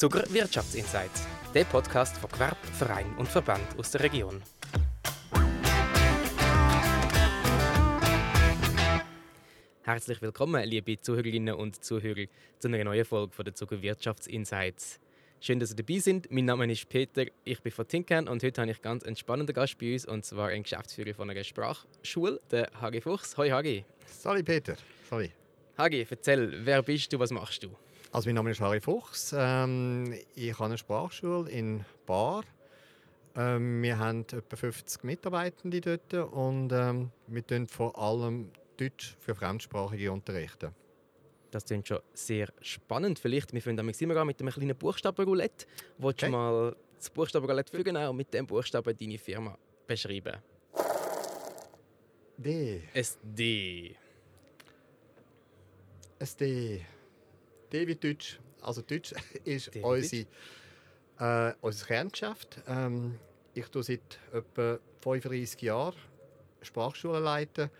Zucker Wirtschaftsinsights, der Podcast von Gewerb, Verein und Verband aus der Region. Herzlich willkommen, liebe Zuhörerinnen und Zuhörer, zu einer neuen Folge von der Zucker Wirtschaftsinsights. Schön, dass Sie dabei sind. Mein Name ist Peter, ich bin von Tinkern und heute habe ich ganz einen spannenden Gast bei uns und zwar einen Geschäftsführer von einer Sprachschule, der Hagi Fuchs. Hoi Hagi. Salut Peter. Salut. Hagi, erzähl, wer bist du, was machst du? Also mein Name ist Harry Fuchs. Ähm, ich habe eine Sprachschule in Bar. Ähm, wir haben etwa 50 Mitarbeitende dort und ähm, wir tun vor allem Deutsch für Fremdsprachige unterrichten. Das klingt schon sehr spannend. Vielleicht, wir fangen immer mit einem kleinen Buchstabenroulette. Willst okay. du mal das Buchstabenroulette fügen und mit dem Buchstaben deine Firma beschreiben? D. S D. D. D wie Deutsch. Also Deutsch ist unsere, äh, unser Kerngeschäft. Ähm, ich tue seit etwa 35 Jahren Sprachschulen leiten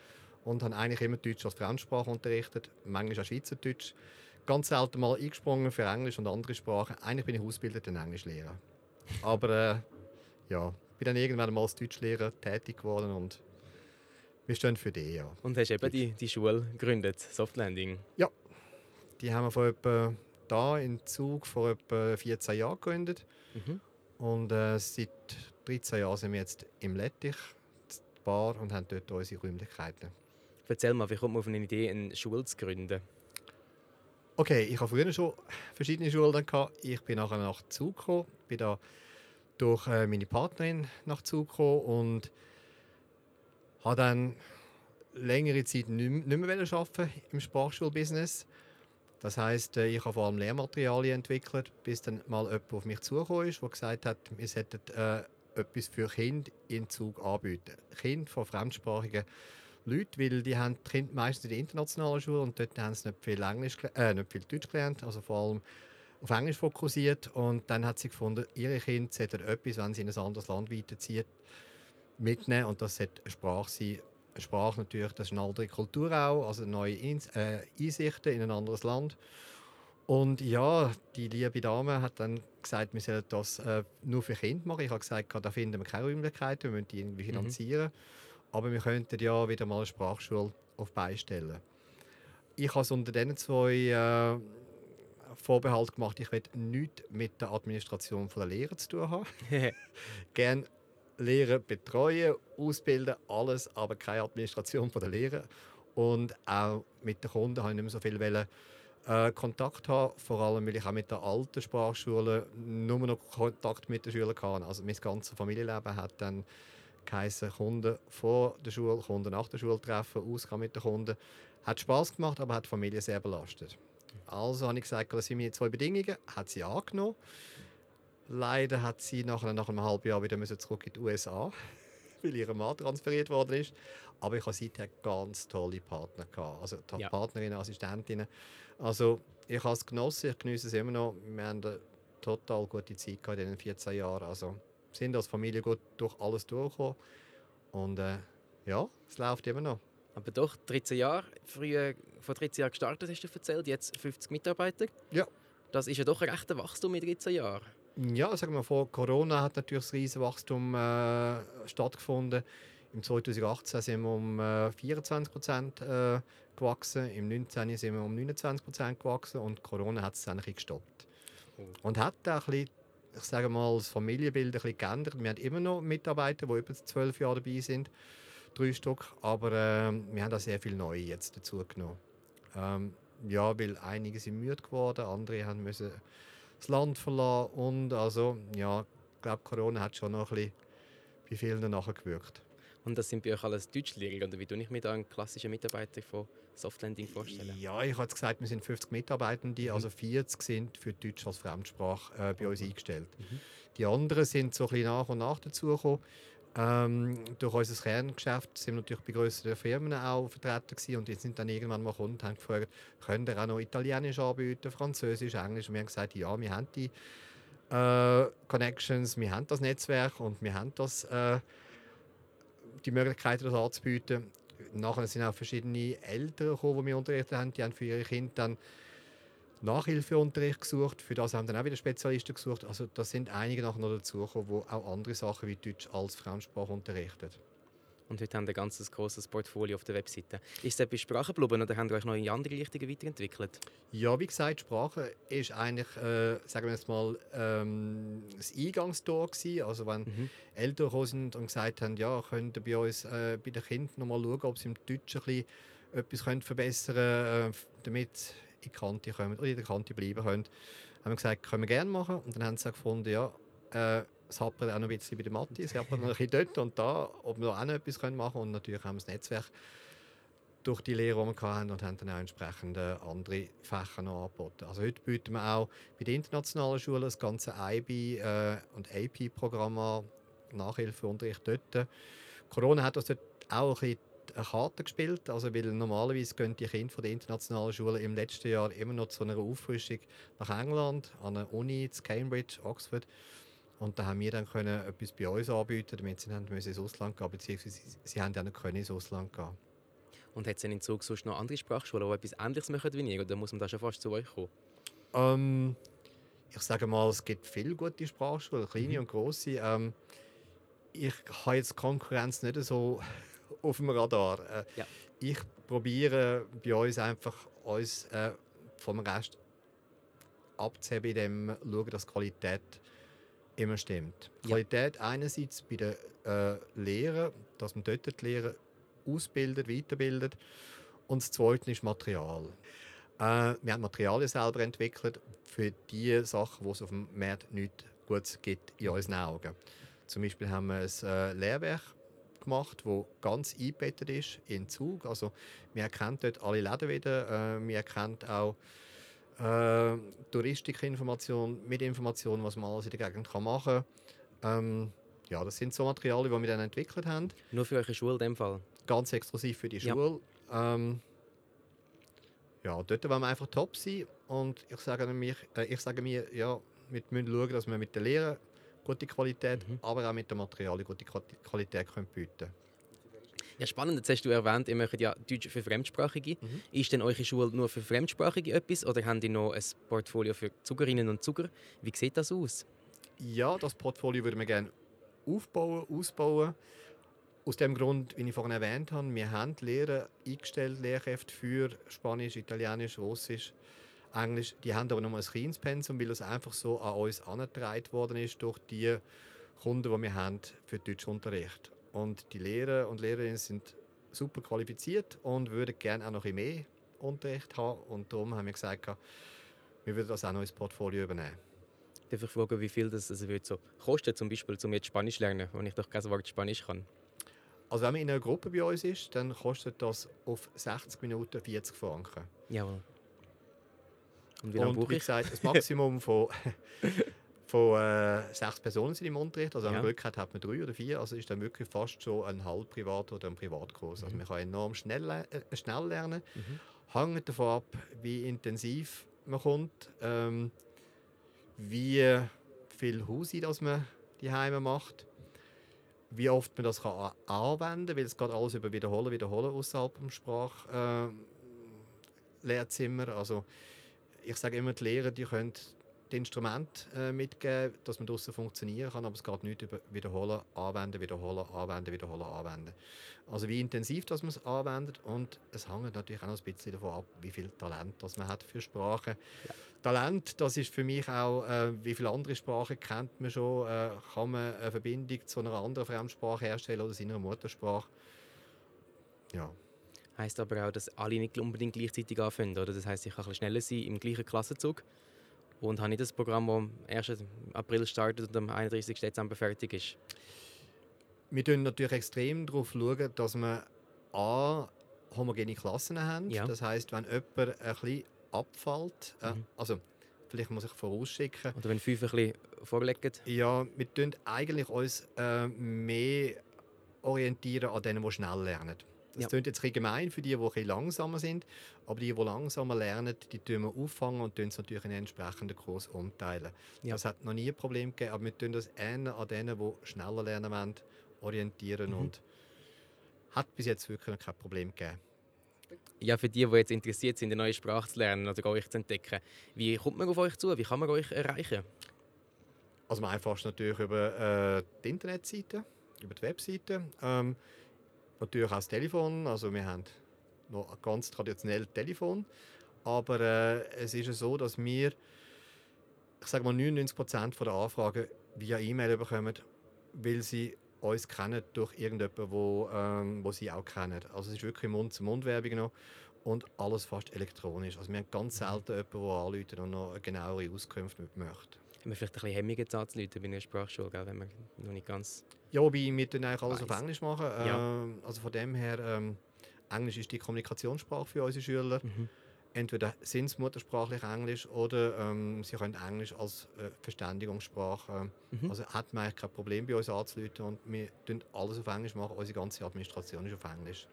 und habe eigentlich immer Deutsch als Fremdsprache unterrichtet, manchmal auch Schweizerdeutsch. Ganz selten mal eingesprungen für Englisch und andere Sprachen. Eigentlich bin ich ausgebildeter Englischlehrer. Aber äh, ja, bin dann irgendwann mal als Deutschlehrer tätig geworden und wir stehen für die, ja. Und hast eben die, die Schule gegründet, Softlanding? Ja, die haben wir vor etwa da in Zug vor etwa 14 Jahren gegründet. Mhm. Und äh, seit 13 Jahren sind wir jetzt im Lettich, Bar, und haben dort unsere Räumlichkeiten. Erzähl mal, wie kommt man auf eine Idee, eine Schule zu gründen? Okay, ich habe früher schon verschiedene Schulen gehabt. Ich bin nachher nach Zug gekommen, bin da durch äh, meine Partnerin nach Zug gekommen und habe dann längere Zeit nicht mehr arbeiten im Sprachschulbusiness. Das heißt, äh, ich habe vor allem Lehrmaterialien entwickelt, bis dann mal jemand auf mich zugekommen ist, der gesagt hat, wir sollten äh, etwas für Kinder in Zug anbieten. Kinder von fremdsprachigen Leute, weil die haben die Kinder meistens in der internationalen Schule und dort haben sie nicht viel, Englisch, äh, nicht viel Deutsch gelernt, also vor allem auf Englisch fokussiert. Und dann hat sie gefunden, ihre Kinder sollten etwas, wenn sie in ein anderes Land weiterziehen, mitnehmen. Und das sollte eine Sprache sein. Sprache natürlich, das ist eine andere Kultur auch, also neue äh, Einsichten in ein anderes Land. Und ja, die liebe Dame hat dann gesagt, wir sollen das äh, nur für Kinder machen. Ich habe gesagt, da finden wir keine Räumlichkeiten, wir müssen die irgendwie mhm. finanzieren. Mhm. Aber wir könnten ja wieder mal eine Sprachschule auf beistellen. Ich habe es unter diesen zwei äh, Vorbehalt gemacht, ich will nichts mit der Administration der Lehrer zu tun haben. Gerne Lehrer betreuen, ausbilden, alles, aber keine Administration der Lehrer. Und auch mit den Kunden habe ich nicht mehr so viel wollen, äh, Kontakt haben, vor allem weil ich auch mit der alten Sprachschule nur noch Kontakt mit den Schülern hatte. Also mein ganzes Familienleben hat dann geheißen, Kunden vor der Schule, Kunden nach der Schule treffen, Ausgehen mit den Kunden. Hat Spaß gemacht, aber hat die Familie sehr belastet. Also habe ich gesagt, das sind meine zwei Bedingungen. Hat sie angenommen. Leider hat sie nach, nach einem halben Jahr wieder zurück in die USA, weil ihr Mann transferiert worden ist. Aber ich habe seither ganz tolle Partner gehabt. Also ja. Partnerinnen, Assistentinnen. Also ich habe es genossen, ich genieße es immer noch. Wir haben eine total gute Zeit in diesen 14 Jahren. Also sind als Familie gut durch alles durchgekommen. Und äh, ja, es läuft immer noch. Aber doch, 13 Jahre, früher, vor 13 Jahren gestartet, hast du erzählt, jetzt 50 Mitarbeiter. Ja. Das ist ja doch ein rechter Wachstum in 13 Jahren. Ja, sagen wir vor Corona hat natürlich das riesen Wachstum äh, stattgefunden. Im 2018 sind wir um äh, 24 Prozent äh, gewachsen, im 2019 sind wir um 29 Prozent gewachsen und Corona hat es dann ein bisschen gestoppt. Oh. Und hat auch ein bisschen ich sage mal, das Familienbild ein bisschen geändert. Wir haben immer noch Mitarbeiter, die über zwölf Jahre dabei sind, drei Stück, aber äh, wir haben da sehr viel Neue jetzt dazu genommen. Ähm, ja, weil einige sind müde geworden, andere haben müssen das Land verlassen und also, ja, ich glaube, Corona hat schon noch ein bisschen bei vielen nachgewirkt. Und das sind bei euch alles Deutschlehrer, oder wie tue ich mir da einen klassischen Mitarbeiter von Softlanding vorstellen? Ja, ich habe gesagt, wir sind 50 Mitarbeitende, mhm. also 40 sind für Deutsch als Fremdsprache äh, bei uns eingestellt. Mhm. Die anderen sind so ein bisschen nach und nach dazugekommen. Ähm, durch unser Kerngeschäft sind natürlich bei größeren Firmen auch vertreten gewesen und jetzt sind dann irgendwann mal Kunden haben gefragt, könnt ihr auch noch Italienisch anbieten, Französisch, Englisch? Und wir haben gesagt, ja, wir haben die äh, Connections, wir haben das Netzwerk und wir haben das, äh, die Möglichkeit, das anzubieten nachher sind auch verschiedene Eltern gekommen, die wir unterrichtet haben. Die haben für ihre Kinder dann Nachhilfeunterricht gesucht. Für das haben dann auch wieder Spezialisten gesucht. Also da sind einige nachher noch dazugekommen, die auch andere Sachen wie Deutsch als Fremdsprache unterrichten. Und heute haben wir ein ganzes großes Portfolio auf der Webseite. Ist es etwas Sprache geblieben oder haben ihr euch noch in andere Richtungen weiterentwickelt? Ja, wie gesagt, Sprache ist eigentlich, äh, sagen wir jetzt mal, ähm, das Eingangstor gewesen. Also wenn mhm. Eltern gekommen sind und gesagt haben, ja, könnt ihr bei uns äh, bei den Kindern noch mal schauen, ob sie im Deutschen ein etwas können verbessern können, äh, damit in die Kante kommen oder in der Kante bleiben können. Haben wir gesagt, können wir gerne machen. Und dann haben sie gefunden, ja, äh, es hapert auch noch ein bisschen bei der Mathe, es hapert noch ein bisschen dort und da, ob wir auch noch etwas machen können. Und natürlich haben wir das Netzwerk durch die Lehre, die wir hatten, und haben dann auch entsprechend andere Fächer noch angeboten. Also heute bieten wir auch bei den internationalen Schulen das ganze IB äh, und AP-Programm an, Nachhilfeunterricht dort. Corona hat uns dort auch ein bisschen Karte gespielt, also weil normalerweise gehen die Kinder von der internationalen Schule im letzten Jahr immer noch zu einer Auffrischung nach England, an einer Uni, zu Cambridge, Oxford. Und da haben wir dann können etwas bei uns anbieten, damit sie nicht ins Ausland gehen, beziehungsweise sie haben ja nicht können ins Ausland gehen. Und hat es in Zug sonst noch andere Sprachschulen, die etwas Ähnliches machen wie ihr? Oder muss man da schon fast zu euch kommen? Ähm, ich sage mal, es gibt viele gute Sprachschulen, kleine mhm. und grosse. Ähm, ich habe jetzt Konkurrenz nicht so auf dem Radar. Äh, ja. Ich probiere bei uns einfach uns äh, vom Rest abzuheben, indem schauen, dass die Qualität immer stimmt. Ja. Qualität einerseits bei den äh, Lehrern, dass man dort die Lehrer ausbildet, weiterbildet. Und das Zweite ist Material. Äh, wir haben Materialien selber entwickelt für die Sachen, wo es auf dem Markt nicht gut gibt in unseren Augen. Zum Beispiel haben wir ein äh, Lehrwerk gemacht, wo ganz eingebettet ist in Zug. Also wir erkennen dort alle Läden wieder. Äh, wir erkennen auch äh, Touristikinformation mit Informationen, was man alles in der Gegend kann machen kann. Ähm, ja, das sind so Materialien, die wir dann entwickelt haben. Nur für eure Schule in dem Fall? Ganz exklusiv für die Schule. Ja, ähm, ja dort wollen wir einfach top sein. Und ich sage mir, äh, ich sage mir ja, wir müssen schauen, dass wir mit den Lehrern gute Qualität, mhm. aber auch mit den Materialien gute Qualität können bieten ja, spannend. Jetzt hast du erwähnt, ihr möchtet ja Deutsch für Fremdsprachige. Mhm. Ist denn eure Schule nur für Fremdsprachige etwas oder habt ihr noch ein Portfolio für Zuckerinnen und Zucker? Wie sieht das aus? Ja, das Portfolio würden wir gerne aufbauen, ausbauen. Aus dem Grund, wie ich vorhin erwähnt habe, wir haben Lehrer eingestellt, Lehrkräfte für Spanisch, Italienisch, Russisch, Englisch. Die haben aber nur ein kleines Pensum, weil es einfach so an uns angetragen worden ist durch die Kunden, die wir haben für Deutschunterricht. Und die Lehrer und Lehrerinnen sind super qualifiziert und würden gerne auch noch ein mehr Unterricht haben. Und darum haben wir gesagt, wir würden das auch noch ins Portfolio übernehmen. Darf ich fragen, wie viel das also wird so kosten, zum Beispiel, um jetzt Spanisch zu lernen, wenn ich doch kein Wort Spanisch kann? Also wenn man in einer Gruppe bei uns ist, dann kostet das auf 60 Minuten 40 Franken. Jawohl. Und wie lange brauche ich? gesagt, das Maximum von, von äh, sechs Personen sind im Unterricht. Also wenn ja. man Glück hat, hat man drei oder vier. Also ist dann wirklich fast so ein halb Privat- oder ein Privatkurs. Also mhm. Also man kann enorm schnell, äh, schnell lernen. Mhm. Hängt davon ab, wie intensiv man kommt, ähm, wie viel Hausi das man die Heime macht, wie oft man das kann anwenden kann, weil es geht alles über Wiederholen, Wiederholen außerhalb des Sprachlehrzimmer. Äh, also ich sage immer, die Lehrer die können die Instrumente äh, mitgeben, dass man draußen funktionieren kann, aber es geht nicht über wiederholen, anwenden, wiederholen, anwenden, wiederholen, anwenden. Also wie intensiv dass man es anwendet und es hängt natürlich auch noch ein bisschen davon ab, wie viel Talent das man hat für Sprachen. Ja. Talent, das ist für mich auch, äh, wie viele andere Sprachen kennt man schon, äh, kann man eine Verbindung zu einer anderen Fremdsprache herstellen oder seiner Muttersprache. Ja. Heißt aber auch, dass alle nicht unbedingt gleichzeitig anfangen, oder? Das heißt, ich kann ein schneller sein im gleichen Klassenzug und habe nicht das Programm, das am 1. April startet und am 31. Dezember fertig ist. Wir schauen natürlich extrem darauf, schauen, dass wir A, homogene Klassen haben. Ja. Das heißt, wenn jemand ein bisschen abfällt, äh, mhm. also vielleicht muss ich vorausschicken. Oder wenn fünf ein bisschen vorlegen. Ja, wir tun eigentlich uns äh, mehr orientieren an denen, die schnell lernen. Das ja. klingt jetzt ein gemein für die, die ein langsamer sind, aber die, die langsamer lernen, die tun wir auffangen und tun es natürlich in einen entsprechenden Kurs umteilen. Ja. Das hat noch nie ein Problem gegeben, aber wir tun das eher an denen, die schneller lernen wollen, orientieren mhm. und hat bis jetzt wirklich noch kein Problem gegeben. Ja, für die, die jetzt interessiert sind, eine neue Sprache zu lernen oder euch zu entdecken, wie kommt man auf euch zu? Wie kann man euch erreichen? Also am einfachsten natürlich über äh, die Internetseite, über die Webseite. Ähm, natürlich auch das Telefon. Also wir haben noch ein ganz traditionelles Telefon. Aber äh, es ist so, dass wir, ich sage mal 99% der Anfragen via E-Mail bekommen, weil sie uns kennen durch irgendjemanden, wo, ähm, wo sie auch kennen. Also es ist wirklich Mund-zu-Mund-Werbung noch und alles fast elektronisch. Also wir haben ganz selten jemanden, der anruft und noch eine genauere Auskunft möchte. Wir vielleicht ein bisschen Hemmungen jetzt anzuleiten bei einer Sprachschule, gell, wenn man noch nicht ganz... Ja, wobei wir dann eigentlich alles Weiss. auf Englisch machen. Ja. Ähm, also von dem her, ähm, Englisch ist die Kommunikationssprache für unsere Schüler. Mhm entweder sind sie muttersprachlich Englisch oder ähm, sie können Englisch als äh, Verständigungssprache. Äh, mhm. Also hat man eigentlich kein Problem bei uns anzuleiten und wir tun alles auf Englisch machen. Unsere ganze Administration ist auf Englisch.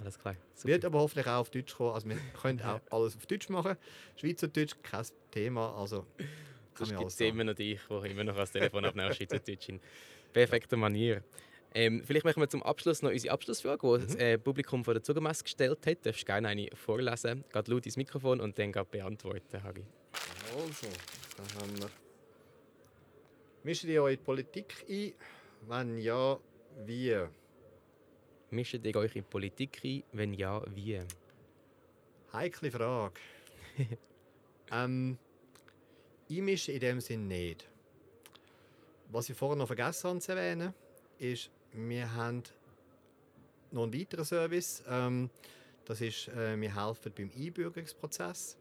Alles klar. Super. Wird aber hoffentlich auch auf Deutsch kommen. Also wir können auch alles auf Deutsch machen. Schweizerdeutsch, kein Thema. Also es gibt immer noch dich, der immer noch das Telefon abnehmen Schweizerdeutsch in perfekter Manier. Ähm, vielleicht machen wir zum Abschluss noch unsere Abschlussfrage, die mhm. das äh, Publikum von der Zugermesse gestellt hat. Du darfst gerne eine vorlesen, gerade laut ins Mikrofon und dann beantworten, Harry. Also, dann haben wir. Mischt ihr euch in die Politik ein? Wenn ja, wie? Mischt ihr euch in die Politik ein? Wenn ja, wie? Heikle Frage. ähm, einmischen in dem Sinn nicht. Was ich vorher noch vergessen habe zu erwähnen, ist, wir haben noch einen weiteren Service. Ähm, das ist, äh, wir helfen beim Einbürgerungsprozess.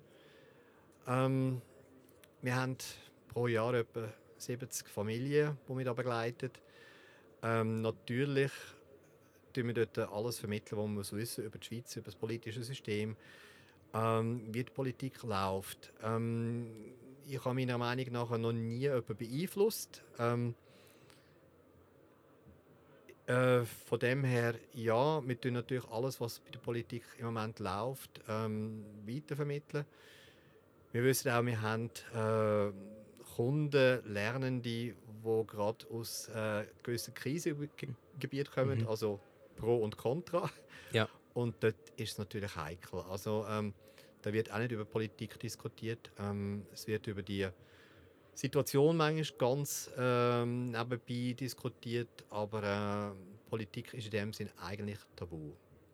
Ähm, wir haben pro Jahr etwa 70 Familien, die wir da begleiten. Ähm, natürlich tun wir dort alles vermitteln, was so wissen über die Schweiz, über das politische System, ähm, wie die Politik läuft. Ähm, ich habe meiner Meinung nach noch nie jemanden beeinflusst. Ähm, äh, von dem her, ja, wir tun natürlich alles, was bei der Politik im Moment läuft, ähm, weitervermitteln. Wir wissen auch, wir haben äh, Kunden, Lernende, die gerade aus äh, gewissen Krisengebieten kommen, mhm. also Pro und Contra. Ja. Und dort ist es natürlich heikel. Also ähm, da wird auch nicht über Politik diskutiert. Ähm, es wird über die Situation manchmal ganz ähm, nebenbei diskutiert, aber äh, Politik ist in dem Sinn eigentlich tabu.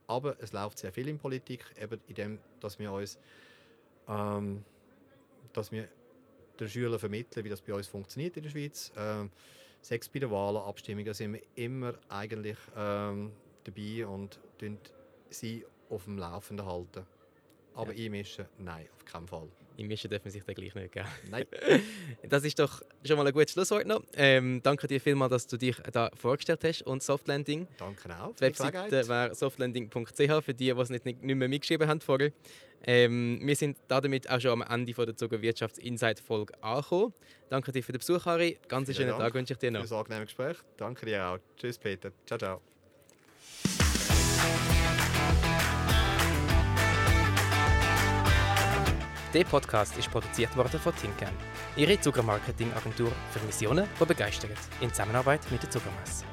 Aber es läuft sehr viel in Politik, eben in dem, dass wir uns, ähm, dass wir den Schülern vermitteln, wie das bei uns funktioniert in der Schweiz. Ähm, sechs bei den Wahlen, Abstimmungen sind wir immer eigentlich ähm, dabei und sie auf dem Laufenden halten. Aber ja. einmischen, nein, auf keinen Fall. Einmischen dürfen sich dann gleich nicht geben. Nein. Das ist doch schon mal ein gutes Schlusswort noch. Ähm, danke dir vielmals, dass du dich da vorgestellt hast und Softlanding. Danke auch. Die Webseite wäre softlanding.ch für die, die es nicht, nicht, mehr mitgeschrieben haben vorher. Ähm, wir sind damit auch schon am Ende von der Zuger Wirtschafts Insight Folge angekommen. Danke dir für den Besuch, Harry. Ganz schönen Dank Tag wünsche ich dir noch. Für das angenehme Gespräch. Danke dir auch. Tschüss, Peter. Ciao, ciao. Der Podcast ist produziert worden von Tinkern, ihre Zuckermarketing-Agentur für Missionen, die begeistert, in Zusammenarbeit mit der Zuckermesse.